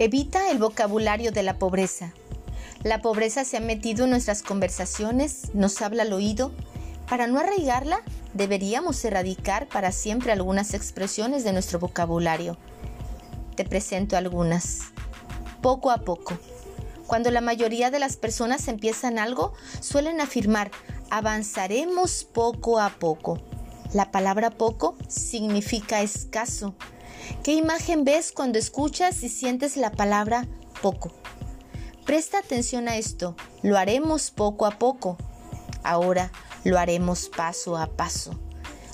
Evita el vocabulario de la pobreza. La pobreza se ha metido en nuestras conversaciones, nos habla al oído. Para no arraigarla, deberíamos erradicar para siempre algunas expresiones de nuestro vocabulario. Te presento algunas. Poco a poco. Cuando la mayoría de las personas empiezan algo, suelen afirmar, avanzaremos poco a poco. La palabra poco significa escaso. ¿Qué imagen ves cuando escuchas y sientes la palabra poco? Presta atención a esto. Lo haremos poco a poco. Ahora lo haremos paso a paso.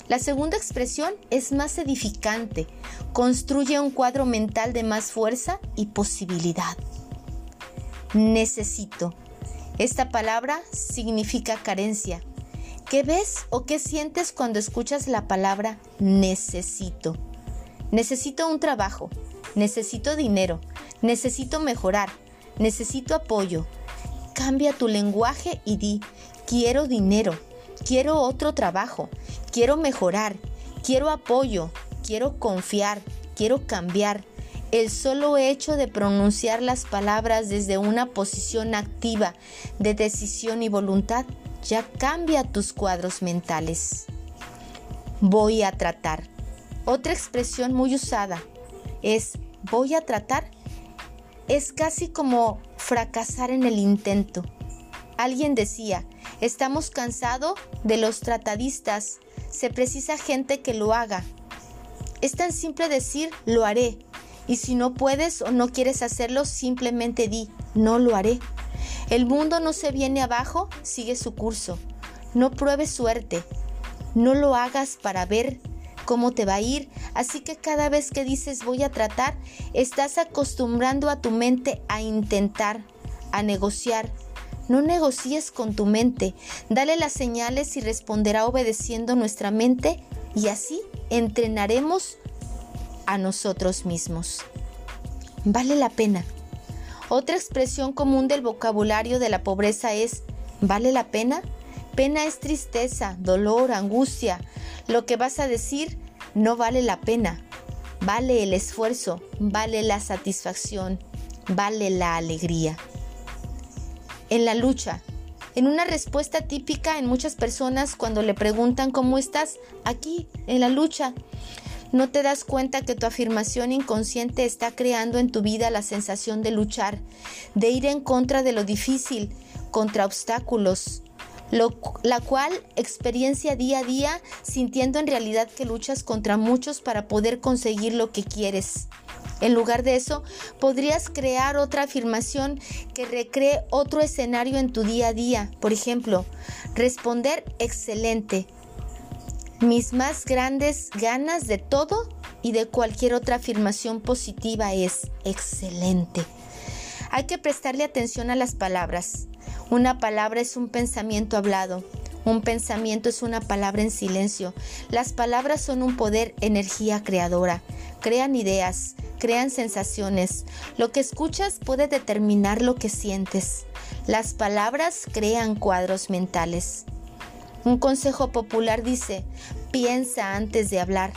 La segunda expresión es más edificante. Construye un cuadro mental de más fuerza y posibilidad. Necesito. Esta palabra significa carencia. ¿Qué ves o qué sientes cuando escuchas la palabra necesito? Necesito un trabajo, necesito dinero, necesito mejorar, necesito apoyo. Cambia tu lenguaje y di, quiero dinero, quiero otro trabajo, quiero mejorar, quiero apoyo, quiero confiar, quiero cambiar. El solo hecho de pronunciar las palabras desde una posición activa de decisión y voluntad ya cambia tus cuadros mentales. Voy a tratar. Otra expresión muy usada es voy a tratar es casi como fracasar en el intento. Alguien decía, estamos cansados de los tratadistas, se precisa gente que lo haga. Es tan simple decir, lo haré. Y si no puedes o no quieres hacerlo, simplemente di, no lo haré. El mundo no se viene abajo, sigue su curso. No pruebes suerte. No lo hagas para ver cómo te va a ir. Así que cada vez que dices voy a tratar, estás acostumbrando a tu mente a intentar, a negociar. No negocies con tu mente, dale las señales y responderá obedeciendo nuestra mente y así entrenaremos a nosotros mismos. Vale la pena. Otra expresión común del vocabulario de la pobreza es ¿vale la pena? Pena es tristeza, dolor, angustia. Lo que vas a decir no vale la pena. Vale el esfuerzo, vale la satisfacción, vale la alegría. En la lucha, en una respuesta típica en muchas personas cuando le preguntan cómo estás, aquí, en la lucha, no te das cuenta que tu afirmación inconsciente está creando en tu vida la sensación de luchar, de ir en contra de lo difícil, contra obstáculos, la cual experiencia día a día sintiendo en realidad que luchas contra muchos para poder conseguir lo que quieres. En lugar de eso, podrías crear otra afirmación que recree otro escenario en tu día a día. Por ejemplo, responder excelente. Mis más grandes ganas de todo y de cualquier otra afirmación positiva es excelente. Hay que prestarle atención a las palabras. Una palabra es un pensamiento hablado. Un pensamiento es una palabra en silencio. Las palabras son un poder, energía creadora. Crean ideas, crean sensaciones. Lo que escuchas puede determinar lo que sientes. Las palabras crean cuadros mentales. Un consejo popular dice, piensa antes de hablar.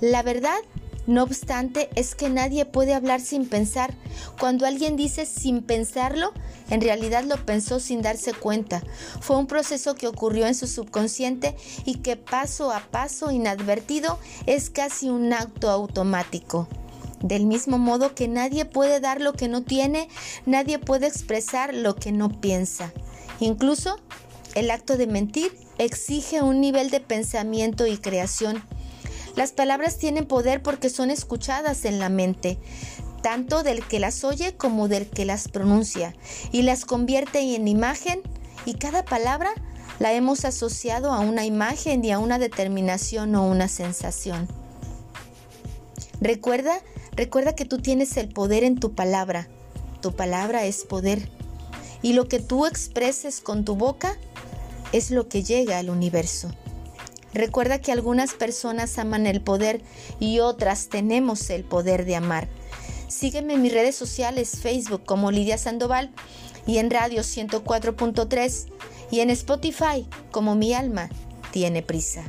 La verdad no obstante, es que nadie puede hablar sin pensar. Cuando alguien dice sin pensarlo, en realidad lo pensó sin darse cuenta. Fue un proceso que ocurrió en su subconsciente y que paso a paso inadvertido es casi un acto automático. Del mismo modo que nadie puede dar lo que no tiene, nadie puede expresar lo que no piensa. Incluso el acto de mentir exige un nivel de pensamiento y creación las palabras tienen poder porque son escuchadas en la mente, tanto del que las oye como del que las pronuncia, y las convierte en imagen, y cada palabra la hemos asociado a una imagen y a una determinación o una sensación. Recuerda, recuerda que tú tienes el poder en tu palabra. Tu palabra es poder. Y lo que tú expreses con tu boca es lo que llega al universo. Recuerda que algunas personas aman el poder y otras tenemos el poder de amar. Sígueme en mis redes sociales, Facebook como Lidia Sandoval y en Radio 104.3 y en Spotify como Mi Alma tiene prisa.